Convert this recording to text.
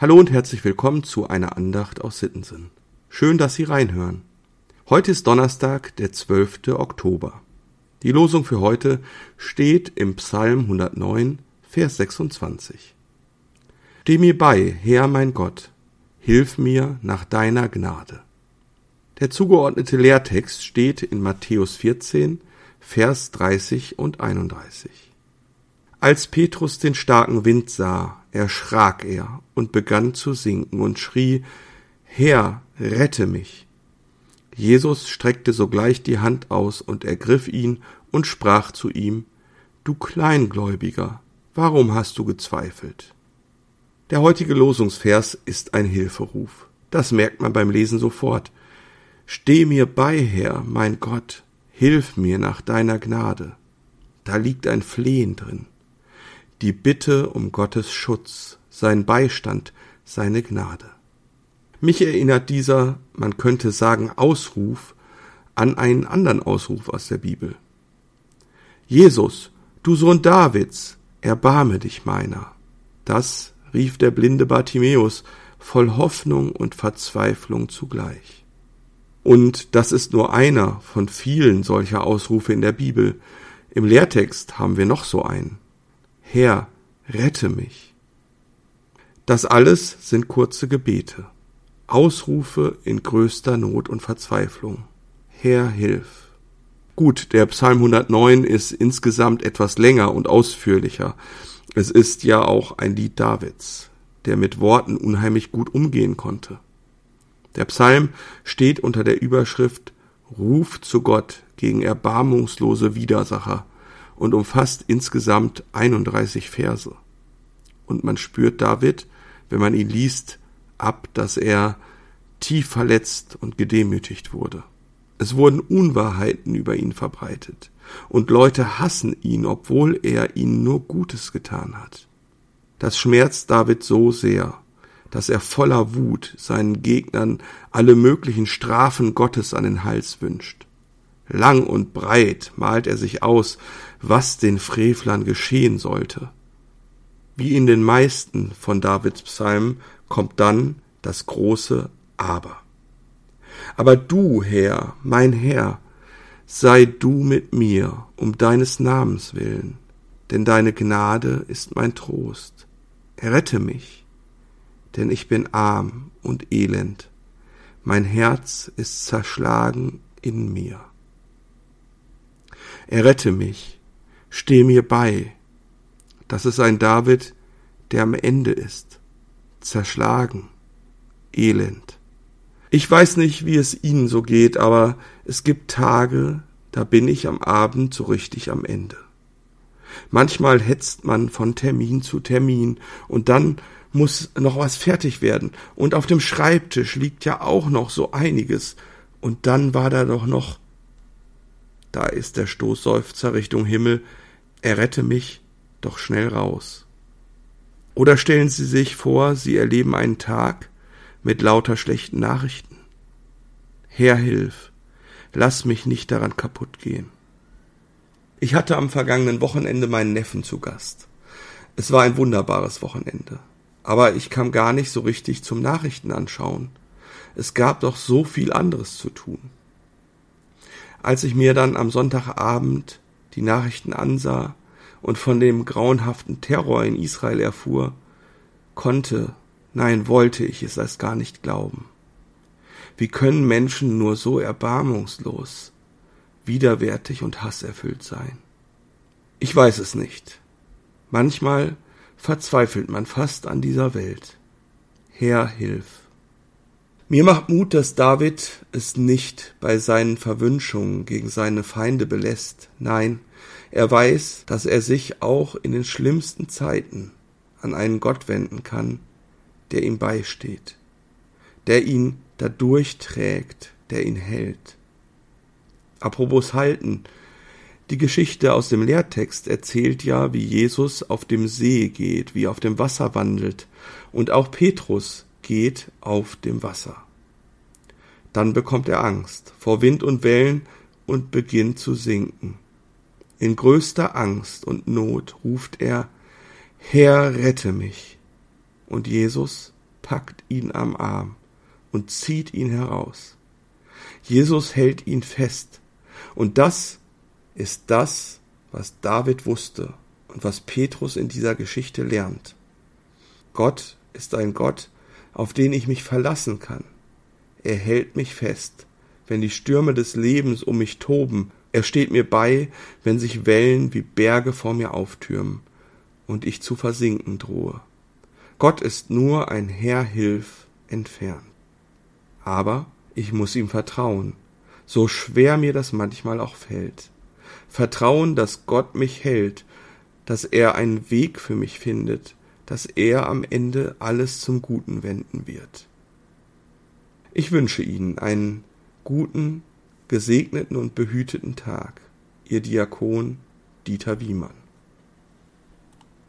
Hallo und herzlich willkommen zu einer Andacht aus Sittensen. Schön, dass Sie reinhören. Heute ist Donnerstag, der 12. Oktober. Die Losung für heute steht im Psalm 109, Vers 26. Steh mir bei, Herr mein Gott, hilf mir nach deiner Gnade. Der zugeordnete Lehrtext steht in Matthäus 14, Vers 30 und 31. Als Petrus den starken Wind sah, erschrak er und begann zu sinken und schrie, Herr, rette mich. Jesus streckte sogleich die Hand aus und ergriff ihn und sprach zu ihm, Du Kleingläubiger, warum hast du gezweifelt? Der heutige Losungsvers ist ein Hilferuf. Das merkt man beim Lesen sofort. Steh mir bei, Herr, mein Gott, hilf mir nach deiner Gnade. Da liegt ein Flehen drin. Die Bitte um Gottes Schutz, sein Beistand, seine Gnade. Mich erinnert dieser, man könnte sagen, Ausruf an einen anderen Ausruf aus der Bibel. Jesus, du Sohn Davids, erbarme dich meiner. Das rief der blinde Bartimäus voll Hoffnung und Verzweiflung zugleich. Und das ist nur einer von vielen solcher Ausrufe in der Bibel. Im Lehrtext haben wir noch so einen. Herr, rette mich. Das alles sind kurze Gebete, Ausrufe in größter Not und Verzweiflung. Herr, hilf. Gut, der Psalm 109 ist insgesamt etwas länger und ausführlicher. Es ist ja auch ein Lied Davids, der mit Worten unheimlich gut umgehen konnte. Der Psalm steht unter der Überschrift Ruf zu Gott gegen erbarmungslose Widersacher und umfasst insgesamt 31 Verse. Und man spürt David, wenn man ihn liest, ab, dass er tief verletzt und gedemütigt wurde. Es wurden Unwahrheiten über ihn verbreitet, und Leute hassen ihn, obwohl er ihnen nur Gutes getan hat. Das schmerzt David so sehr, dass er voller Wut seinen Gegnern alle möglichen Strafen Gottes an den Hals wünscht. Lang und breit malt er sich aus, was den Frevlern geschehen sollte. Wie in den meisten von Davids Psalmen kommt dann das große Aber. Aber du, Herr, mein Herr, sei du mit mir um deines Namens willen, denn deine Gnade ist mein Trost. Errette mich, denn ich bin arm und elend, mein Herz ist zerschlagen in mir. Errette mich, steh mir bei. Das ist ein David, der am Ende ist, zerschlagen, elend. Ich weiß nicht, wie es Ihnen so geht, aber es gibt Tage, da bin ich am Abend so richtig am Ende. Manchmal hetzt man von Termin zu Termin und dann muss noch was fertig werden und auf dem Schreibtisch liegt ja auch noch so einiges und dann war da doch noch da ist der Stoßseufzer Richtung Himmel, errette mich doch schnell raus. Oder stellen Sie sich vor, Sie erleben einen Tag mit lauter schlechten Nachrichten. Herr, hilf, lass mich nicht daran kaputt gehen. Ich hatte am vergangenen Wochenende meinen Neffen zu Gast. Es war ein wunderbares Wochenende. Aber ich kam gar nicht so richtig zum Nachrichten anschauen. Es gab doch so viel anderes zu tun. Als ich mir dann am Sonntagabend die Nachrichten ansah und von dem grauenhaften Terror in Israel erfuhr, konnte, nein, wollte ich es erst gar nicht glauben. Wie können Menschen nur so erbarmungslos, widerwärtig und hasserfüllt sein? Ich weiß es nicht. Manchmal verzweifelt man fast an dieser Welt. Herr, hilf. Mir macht Mut, dass David es nicht bei seinen Verwünschungen gegen seine Feinde belässt. Nein, er weiß, dass er sich auch in den schlimmsten Zeiten an einen Gott wenden kann, der ihm beisteht, der ihn dadurch trägt, der ihn hält. Apropos halten, die Geschichte aus dem Lehrtext erzählt ja, wie Jesus auf dem See geht, wie auf dem Wasser wandelt, und auch Petrus geht auf dem Wasser. Dann bekommt er Angst vor Wind und Wellen und beginnt zu sinken. In größter Angst und Not ruft er Herr, rette mich. Und Jesus packt ihn am Arm und zieht ihn heraus. Jesus hält ihn fest. Und das ist das, was David wusste und was Petrus in dieser Geschichte lernt. Gott ist ein Gott, auf den ich mich verlassen kann. Er hält mich fest, wenn die Stürme des Lebens um mich toben. Er steht mir bei, wenn sich Wellen wie Berge vor mir auftürmen und ich zu versinken drohe. Gott ist nur ein Herr Hilf entfernt. Aber ich muss ihm vertrauen, so schwer mir das manchmal auch fällt. Vertrauen, dass Gott mich hält, dass er einen Weg für mich findet, dass er am Ende alles zum Guten wenden wird. Ich wünsche Ihnen einen guten, gesegneten und behüteten Tag. Ihr Diakon Dieter Wiemann.